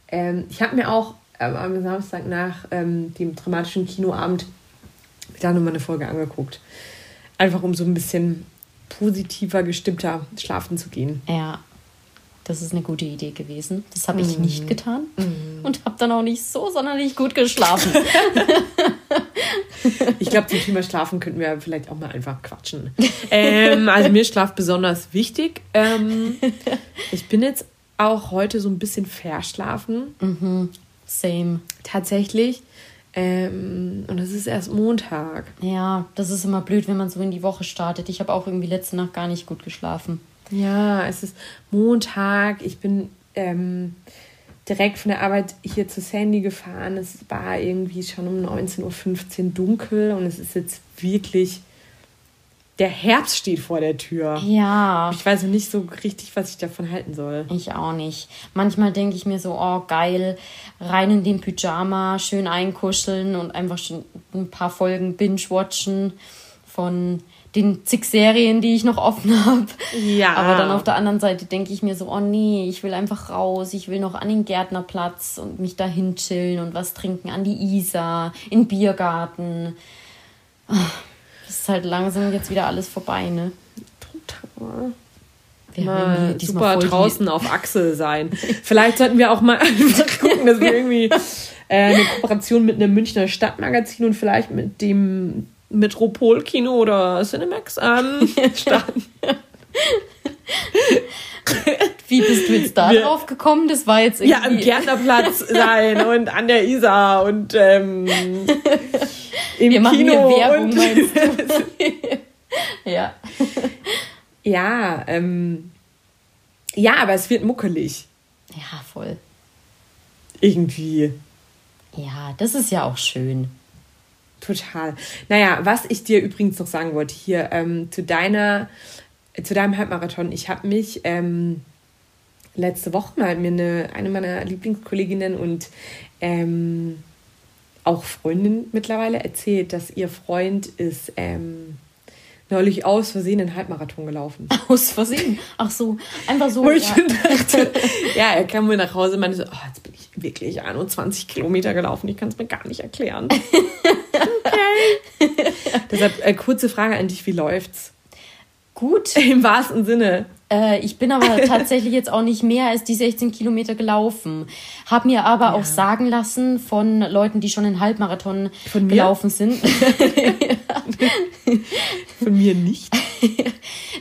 ähm, ich habe mir auch ähm, am Samstag nach ähm, dem dramatischen Kinoabend da nochmal eine Folge angeguckt. Einfach um so ein bisschen positiver, gestimmter schlafen zu gehen. Ja, das ist eine gute Idee gewesen. Das habe ich nicht getan und habe dann auch nicht so sonderlich gut geschlafen. Ich glaube, zum Thema Schlafen könnten wir vielleicht auch mal einfach quatschen. Ähm, also mir ist Schlaf besonders wichtig. Ähm, ich bin jetzt auch heute so ein bisschen verschlafen. Same. Tatsächlich. Ähm, und es ist erst Montag. Ja, das ist immer blöd, wenn man so in die Woche startet. Ich habe auch irgendwie letzte Nacht gar nicht gut geschlafen. Ja, es ist Montag. Ich bin ähm, direkt von der Arbeit hier zu Sandy gefahren. Es war irgendwie schon um 19.15 Uhr dunkel und es ist jetzt wirklich. Der Herbst steht vor der Tür. Ja. Ich weiß noch nicht so richtig, was ich davon halten soll. Ich auch nicht. Manchmal denke ich mir so, oh geil, rein in den Pyjama, schön einkuscheln und einfach schon ein paar Folgen binge-watchen von den zig Serien, die ich noch offen habe. Ja. Aber dann auf der anderen Seite denke ich mir so, oh nee, ich will einfach raus, ich will noch an den Gärtnerplatz und mich dahin chillen und was trinken, an die Isar, in den Biergarten. Ah, Das ist halt langsam jetzt wieder alles vorbei, ne? Total. Wir Mal haben irgendwie diesmal super die- draußen auf Achse sein. Vielleicht sollten wir auch mal einfach gucken, dass wir irgendwie äh, eine Kooperation mit einem Münchner Stadtmagazin und vielleicht mit dem Metropolkino oder Cinemax ähm, starten. Wie bist du jetzt da drauf gekommen? Das war jetzt Ja, am irgendwie... Gärtnerplatz sein und an der Isar und ähm, im Wir machen Kino. Werbung, ja. ja, ähm, ja, aber es wird muckelig. Ja, voll. Irgendwie. Ja, das ist ja auch schön. Total. Naja, was ich dir übrigens noch sagen wollte hier ähm, zu deiner, zu deinem Halbmarathon. Ich habe mich ähm, letzte Woche mal mir eine, eine meiner Lieblingskolleginnen und ähm, auch Freundin mittlerweile erzählt, dass ihr Freund ist ähm, neulich aus Versehen einen Halbmarathon gelaufen. Aus Versehen. Ach so, einfach so. Wo ich ja. dachte, ja, er kam mir nach Hause und meinte so, oh, jetzt bin ich wirklich 21 Kilometer gelaufen, ich kann es mir gar nicht erklären. okay. Deshalb äh, kurze Frage an dich, wie läuft's? Gut. Im wahrsten Sinne. Äh, ich bin aber tatsächlich jetzt auch nicht mehr als die 16 Kilometer gelaufen. Hab mir aber auch sagen lassen von Leuten, die schon einen Halbmarathon gelaufen sind, Von mir nicht.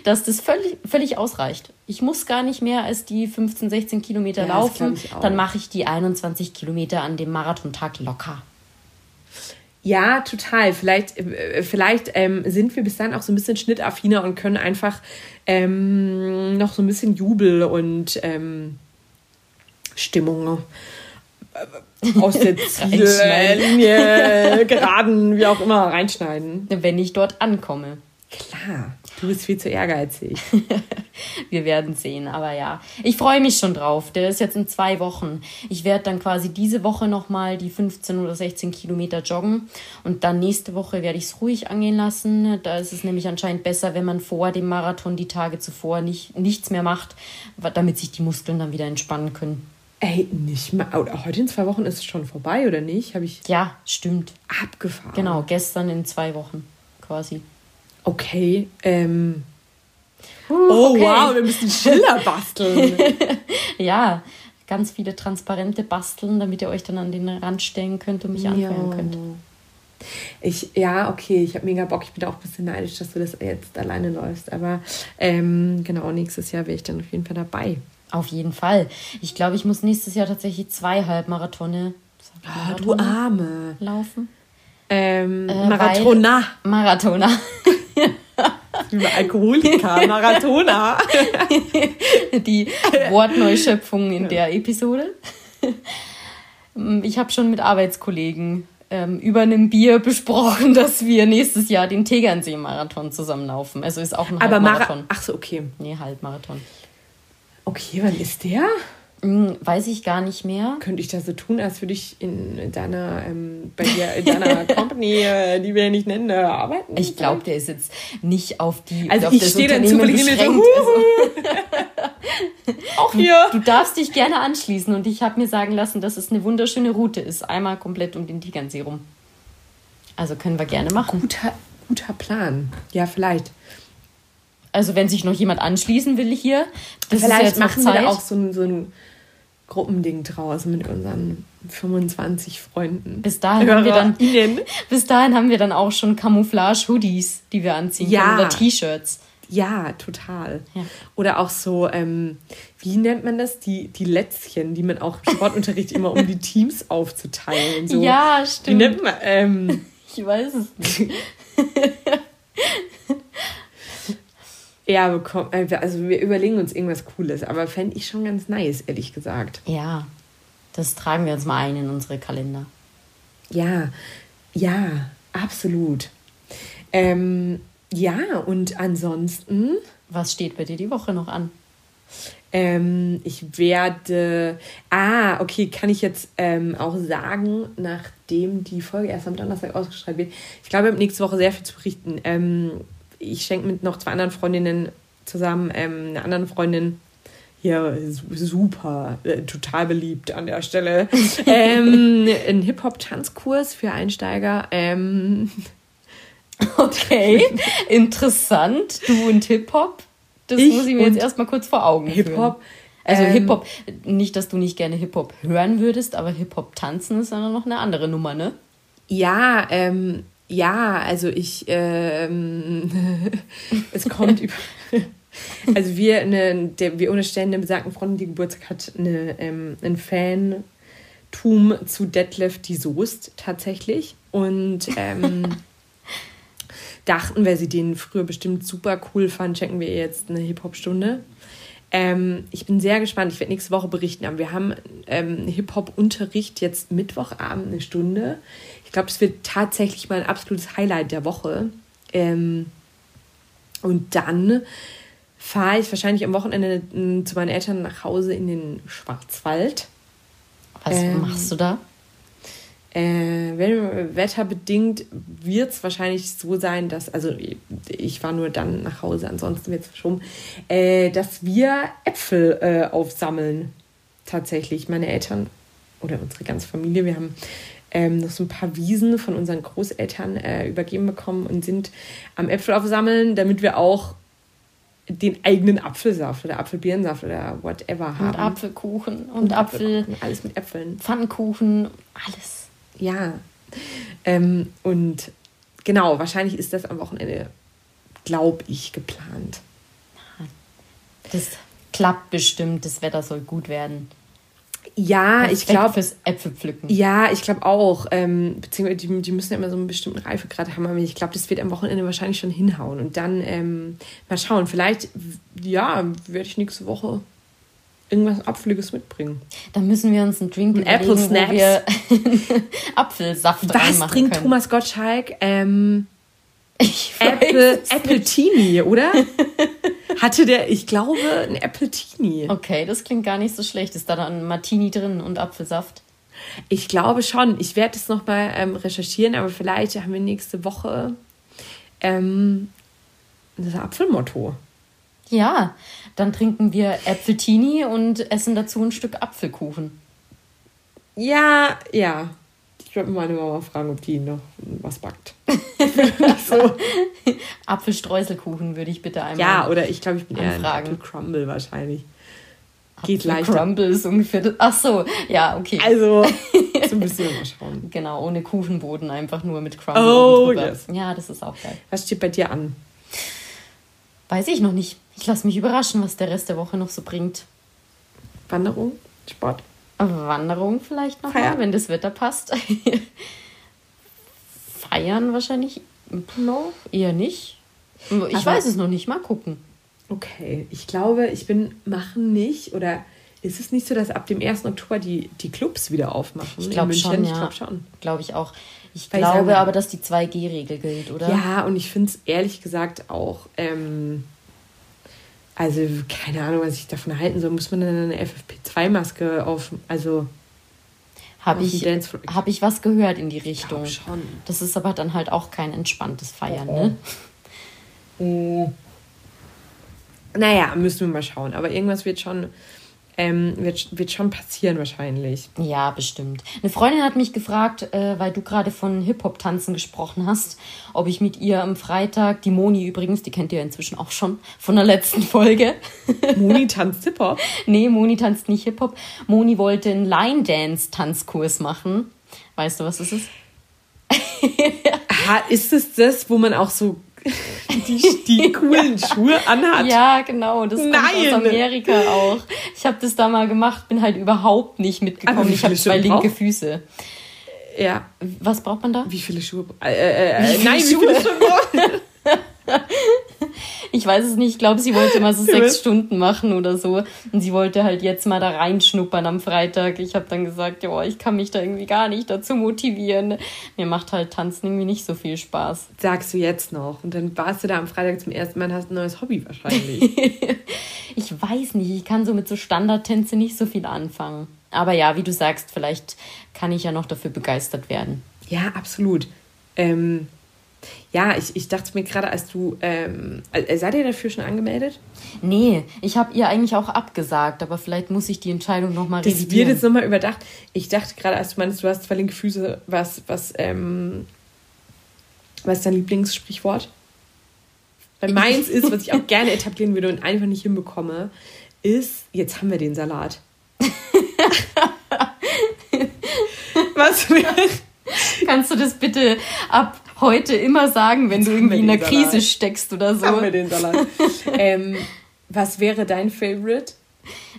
dass das völlig, völlig ausreicht. Ich muss gar nicht mehr als die 15, 16 Kilometer Ja, laufen. Dann mache ich die 21 Kilometer an dem Marathontag locker. Ja, total. Vielleicht, äh, vielleicht ähm, sind wir bis dann auch so ein bisschen schnittaffiner und können einfach ähm, noch so ein bisschen Jubel und ähm, Stimmung äh, aus der Ziellinie, geraden, wie auch immer, reinschneiden. Wenn ich dort ankomme. Klar, du bist viel zu ehrgeizig. Wir werden sehen, aber ja. Ich freue mich schon drauf. Der ist jetzt in zwei Wochen. Ich werde dann quasi diese Woche nochmal die 15 oder 16 Kilometer joggen. Und dann nächste Woche werde ich es ruhig angehen lassen. Da ist es nämlich anscheinend besser, wenn man vor dem Marathon die Tage zuvor nicht, nichts mehr macht, damit sich die Muskeln dann wieder entspannen können. Ey, nicht mal. Heute in zwei Wochen ist es schon vorbei, oder nicht? Habe ich Ja, stimmt. abgefahren. Genau, gestern in zwei Wochen quasi. Okay. Ähm. Oh, okay. wow, wir müssen Schilder basteln. Ja, ganz viele Transparente basteln, damit ihr euch dann an den Rand stellen könnt und mich anfeuern könnt. Ich, ja, okay, ich habe mega Bock. Ich bin auch ein bisschen neidisch, dass du das jetzt alleine läufst. Aber ähm, genau, nächstes Jahr wäre ich dann auf jeden Fall dabei. Auf jeden Fall. Ich glaube, ich muss nächstes Jahr tatsächlich zwei Halbmarathone Ah, du? Arme. laufen. Ähm, Äh, Marathoner. Marathoner. Liebe Alkoholiker, Marathoner. Die Wortneuschöpfung in der Episode. Ich habe schon mit Arbeitskollegen ähm, über einem Bier besprochen, dass wir nächstes Jahr den Tegernsee-Marathon zusammenlaufen. Also ist auch ein Aber Mara Halbmarathon. Ach so, okay. Nee, Halbmarathon. Okay, wann ist der? Hm, weiß ich gar nicht mehr. Könnte ich das so tun, als würde ich in deiner, ähm, bei dir, in deiner Company, äh, die wir ja nicht nennen, äh, arbeiten? Ich glaube, der ist jetzt nicht auf die Also auf ich stehe dann zufällig so, beschränkt. Also, Auch hier. du darfst dich gerne anschließen und ich habe mir sagen lassen, dass es eine wunderschöne Route ist. Einmal komplett um den Tegernsee rum. Also können wir gerne machen. Guter, guter Plan. Ja, vielleicht. Also wenn sich noch jemand anschließen will hier, das Vielleicht ist jetzt noch machen wir da auch so ein, so ein Gruppending draus mit unseren 25 Freunden. Bis dahin, haben wir dann, bis dahin haben wir dann auch schon Camouflage-Hoodies, die wir anziehen Ja. können oder T-Shirts. Ja, total. Ja. Oder auch so, ähm, wie nennt man das? Die, die Lätzchen, die man auch im Sportunterricht immer um die Teams aufzuteilen. So. Ja, Wie stimmt. nennt man, ähm, Ich weiß es nicht. ja, äh, also wir überlegen uns irgendwas Cooles, aber fände ich schon ganz nice, ehrlich gesagt. Ja, das tragen wir uns mal ein in unsere Kalender. Ja, ja, absolut. Ähm, ja, und ansonsten, Was steht bei dir die Woche noch an? ähm, ich werde. Ah, okay, kann ich jetzt ähm, auch sagen, nachdem die Folge erst am Donnerstag ausgestrahlt wird. Ich glaube, wir haben nächste Woche sehr viel zu berichten. Ähm, ich schenke mit noch zwei anderen Freundinnen zusammen, ähm, einer anderen Freundin. Hier, su- super, äh, total beliebt an der Stelle. ähm, ein Hip-Hop-Tanzkurs für Einsteiger. Ähm, Okay, interessant. Du und Hip-Hop? Das Ich muss ich mir jetzt erstmal kurz vor Augen führen. Hip-Hop. Also ähm, Hip-Hop, nicht, dass du nicht gerne Hip-Hop hören würdest, aber Hip-Hop tanzen ist dann noch eine andere Nummer, ne? Ja, ähm, ja, also ich, ähm, es kommt über, also wir, eine, der, wir unterstellen eine besagten Freundin, die Geburtstag hat, eine, ähm, ein Fantum zu Detlef die Soest tatsächlich und ähm, dachten, weil sie den früher bestimmt super cool fand, schenken wir ihr jetzt eine Hip-Hop-Stunde. Ähm, ich bin sehr gespannt. Ich werde nächste Woche berichten. Aber wir haben ähm, Hip-Hop-Unterricht jetzt Mittwochabend eine Stunde. Ich glaube, es wird tatsächlich mal ein absolutes Highlight der Woche. Ähm, und dann fahre ich wahrscheinlich am Wochenende m, zu meinen Eltern nach Hause in den Schwarzwald. Was Ähm, machst du da? Äh, wenn- wetterbedingt wird es wahrscheinlich so sein, dass, also ich war nur dann nach Hause, ansonsten wird es verschoben, äh, dass wir Äpfel äh, aufsammeln. Tatsächlich. Meine Eltern oder unsere ganze Familie, wir haben ähm, noch so ein paar Wiesen von unseren Großeltern äh, übergeben bekommen und sind am Äpfel aufsammeln, damit wir auch den eigenen Apfelsaft oder Apfelbirnensaft oder whatever haben. Und Apfelkuchen und Apfel, Alles mit Äpfeln. Pfannkuchen, alles. Ja. Ähm, und genau, wahrscheinlich ist das am Wochenende, glaube ich, geplant. Das klappt bestimmt, das Wetter soll gut werden. Ja, ich Perfekt glaube. fürs Äpfelpflücken. Ja, ich glaube auch. Ähm, beziehungsweise die, die müssen ja immer so einen bestimmten Reifegrad haben. Aber ich glaube, das wird am Wochenende wahrscheinlich schon hinhauen. Und dann ähm, mal schauen. Vielleicht, ja, werde ich nächste Woche irgendwas Apfeliges mitbringen. Dann müssen wir uns einen Drink Ein Apple Snaps. Apfelsaft Was reinmachen trinkt können. Thomas Gottschalk? Ähm, Ich Apple, Apple Teenie, oder? Hatte der, ich glaube, ein Apple Teenie. Okay, das klingt gar nicht so schlecht. Ist da dann Martini drin und Apfelsaft? Ich glaube schon. Ich werde es nochmal ähm, recherchieren, aber vielleicht haben wir nächste Woche ähm, das Apfelmotto. Ja, dann trinken wir Äpfeltini und essen dazu ein Stück Apfelkuchen. Ja, ja. Ich werde meine Mama fragen, ob die noch was backt. so. Apfelstreuselkuchen würde ich bitte einmal. Ja, oder ich glaube, ich bin eher ein Anfragen. Apple Crumble wahrscheinlich. Geht leichter. Crumble ist ungefähr. Das, ach so, ja, okay. Also, so müssen wir mal schauen. genau, ohne Kuchenboden, einfach nur mit Crumble. Oh, yes. Ja, das ist auch geil. Was steht bei dir an? Weiß ich noch nicht. Ich lasse mich überraschen, was der Rest der Woche noch so bringt. Wanderung? Sport? Wanderung vielleicht noch Feiern? mal, wenn das Wetter passt. Feiern wahrscheinlich noch, eher nicht. Ich Aber- weiß es noch nicht, mal gucken. Okay, ich glaube, ich bin machen nicht oder ist es nicht so, dass ab dem 1. Oktober die, die Clubs wieder aufmachen? Ich glaube schon, Ich ja. glaube schon. Glaube ich auch. Ich Weil ich glaube sage- aber, dass die 2G-Regel gilt, oder? Ja, und ich finde es ehrlich gesagt auch, ähm, also keine Ahnung, was ich davon halten soll. Muss man dann eine FFP2-Maske auf, also Habe ich, hab ich was gehört in die ich Richtung. schon. Das ist aber dann halt auch kein entspanntes Feiern, Oh. ne? Naja, müssen wir mal schauen. Aber irgendwas wird schon Ähm, wird, wird schon passieren wahrscheinlich. Ja, bestimmt. Eine Freundin hat mich gefragt, äh, weil du gerade von Hip-Hop-Tanzen gesprochen hast, ob ich mit ihr am Freitag, die Moni übrigens, die kennt ihr inzwischen auch schon von der letzten Folge. Moni tanzt Hip-Hop? nee, Moni tanzt nicht Hip-Hop. Moni wollte einen Line-Dance-Tanzkurs machen. Weißt du, was das ist? ist es das, wo man auch so die, die coolen Schuhe anhat? Ja, genau. Das kommt aus Amerika auch. Ich habe das da mal gemacht, bin halt überhaupt nicht mitgekommen. Ich habe zwei linke Füße. Ja. Was braucht man da? Wie viele Schuhe? Äh, äh, äh, wie nein, Schuhe? wie viele Schuhe? ich weiß es nicht. Ich glaube, sie wollte mal so sechs Stunden machen oder so. Und sie wollte halt jetzt mal da reinschnuppern am Freitag. Ich habe dann gesagt, ja, ich kann mich da irgendwie gar nicht dazu motivieren. Mir macht halt Tanzen irgendwie nicht so viel Spaß. Sagst du jetzt noch. Und dann warst du da am Freitag zum ersten Mal und hast ein neues Hobby wahrscheinlich. ich weiß nicht. Ich kann so mit so Standardtänze nicht so viel anfangen. Aber ja, wie du sagst, vielleicht kann ich ja noch dafür begeistert werden. Ja, absolut. Ähm, ja, ich, ich dachte mir gerade, als du. Ähm, äh, seid ihr dafür schon angemeldet? Nee, ich habe ihr eigentlich auch abgesagt, aber vielleicht muss ich die Entscheidung nochmal revidieren. Das wird jetzt nochmal überdacht. Ich dachte gerade, als du meinst, du hast zwei linke Füße, was, was, ähm, was ist dein Lieblingssprichwort? Weil meins ist, was ich auch gerne etablieren würde und einfach nicht hinbekomme, ist, jetzt haben wir den Salat. was? Kannst du das bitte ab heute immer sagen, wenn Jetzt du irgendwie in einer Salat. Krise steckst oder so. Haben wir den Salat. ähm, was wäre dein Favorite?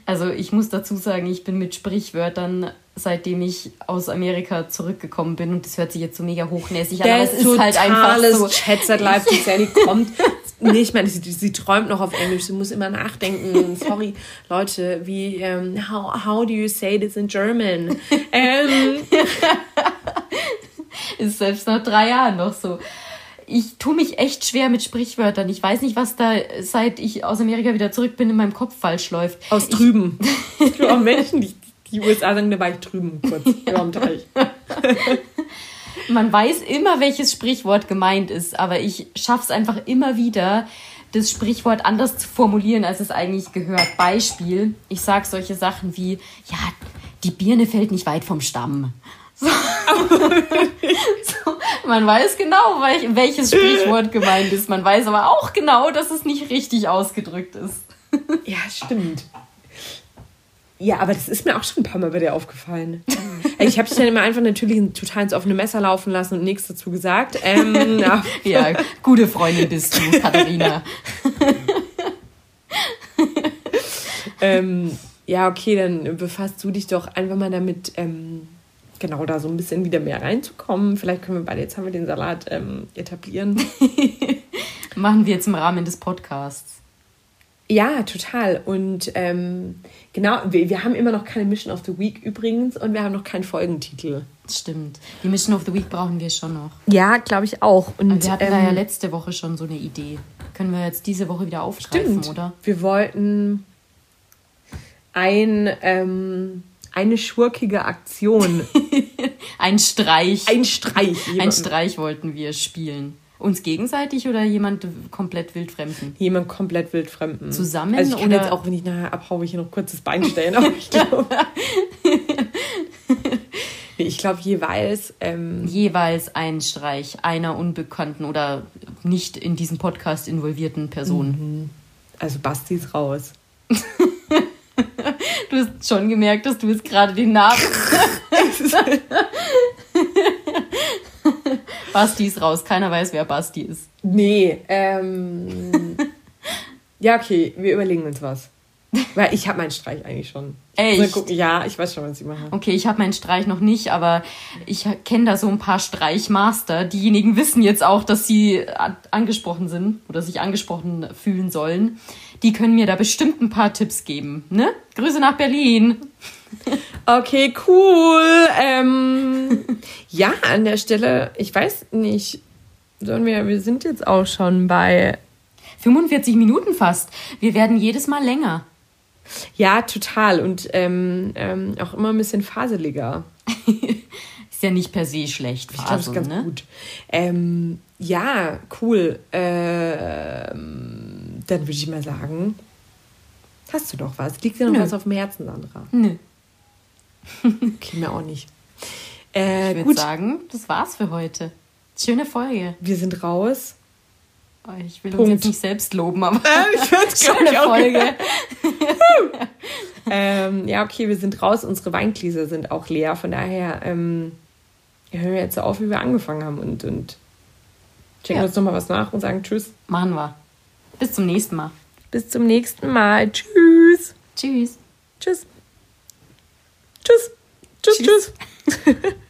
Also ich muss dazu sagen, ich bin mit Sprichwörtern, seitdem ich aus Amerika zurückgekommen bin und das hört sich jetzt so mega hochnäsig an, aber es ist halt einfach so. Chatset Live, die Sally kommt. Nee, ich meine, sie, sie, träumt noch auf Englisch, sie muss immer nachdenken. Sorry, Leute, wie, um, ähm, how, how do you say this in German? Ähm, ist selbst nach drei Jahren noch so. Ich tue mich echt schwer mit Sprichwörtern. Ich weiß nicht, was da, seit ich aus Amerika wieder zurück bin, in meinem Kopf falsch läuft. Aus drüben. Ich auch Menschen, die, die USA sagen, da war ich drüben kurz über Teich. Man weiß immer, welches Sprichwort gemeint ist, aber ich schaffe es einfach immer wieder, das Sprichwort anders zu formulieren, als es eigentlich gehört. Beispiel, ich sage solche Sachen wie, ja, die Birne fällt nicht weit vom Stamm. So. so, man weiß genau, welches Sprichwort gemeint ist. Man weiß aber auch genau, dass es nicht richtig ausgedrückt ist. ja, stimmt. Ja, aber das ist mir auch schon ein paar Mal bei dir aufgefallen. ich habe dich dann immer einfach natürlich total ins offene Messer laufen lassen und nichts dazu gesagt. Ähm, ja. ja, gute Freundin bist du, Katharina. ähm, ja, okay, dann befasst du dich doch einfach mal damit, ähm, genau da so ein bisschen wieder mehr reinzukommen. Vielleicht können wir beide, jetzt haben wir den Salat ähm, etablieren. Machen wir jetzt im Rahmen des Podcasts. Ja, total. Und ähm, genau, wir, wir haben immer noch keine Mission of the Week übrigens und wir haben noch keinen Folgentitel. Stimmt. Die Mission of the Week brauchen wir schon noch. Ja, glaube ich auch. Und wir hatten ähm, da ja letzte Woche schon so eine Idee. Können wir jetzt diese Woche wieder aufgreifen, stimmt. oder? Wir wollten ein ähm, eine schurkige Aktion. ein Streich. Ein Streich. Ein Streich wollten wir spielen. Uns gegenseitig oder jemand komplett wildfremden? Jemand komplett wildfremden. Zusammen? Also ich kann oder? jetzt auch, wenn ich nachher abhaue, hier noch kurzes Bein stellen, aber ich glaube... ich glaube jeweils... Ähm, jeweils ein Streich einer unbekannten oder nicht in diesem Podcast involvierten Person. Mhm. Also Basti ist raus. Du hast schon gemerkt, dass du jetzt gerade den Namen. Basti ist raus. Keiner weiß, wer Basti ist. Nee, ähm. ja, okay, wir überlegen uns was. Weil ich habe meinen Streich eigentlich schon. Echt? Ja, ich weiß schon, was ich mache. Okay, ich habe meinen Streich noch nicht, aber ich kenne da so ein paar Streichmaster. Diejenigen wissen jetzt auch, dass sie angesprochen sind oder sich angesprochen fühlen sollen. Die können mir da bestimmt ein paar Tipps geben. Ne? Grüße nach Berlin. Okay, cool. Ähm, ja, an der Stelle, ich weiß nicht, sollen wir, wir sind jetzt auch schon bei 45 Minuten fast. Wir werden jedes Mal länger. Ja, total. Und ähm, ähm, auch immer ein bisschen faseliger. ist ja nicht per se schlecht. Ich glaube, ist ganz ne? gut. Ähm, ja, cool. Ähm, dann würde ich mal sagen, Hast du doch was? Liegt dir noch Nö. was auf dem Herzen, Sandra? Nö. Okay, mir auch nicht. Äh, Ich würde sagen, das war's für heute. Schöne Folge. wir sind raus. Oh, Ich will Punkt. uns jetzt nicht selbst loben, aber ich schöne ich, auch Folge. Ähm, ja, okay, wir sind raus. Unsere Weingläser sind auch leer. Von daher ähm, hören wir jetzt so auf, wie wir angefangen haben und, und checken Ja. uns nochmal was nach und sagen Tschüss. Machen wir. Bis zum nächsten Mal. Bis zum nächsten Mal. Tschüss. Tschüss. Tschüss. Tschüss. Tschüss, tschüss. Tschüss.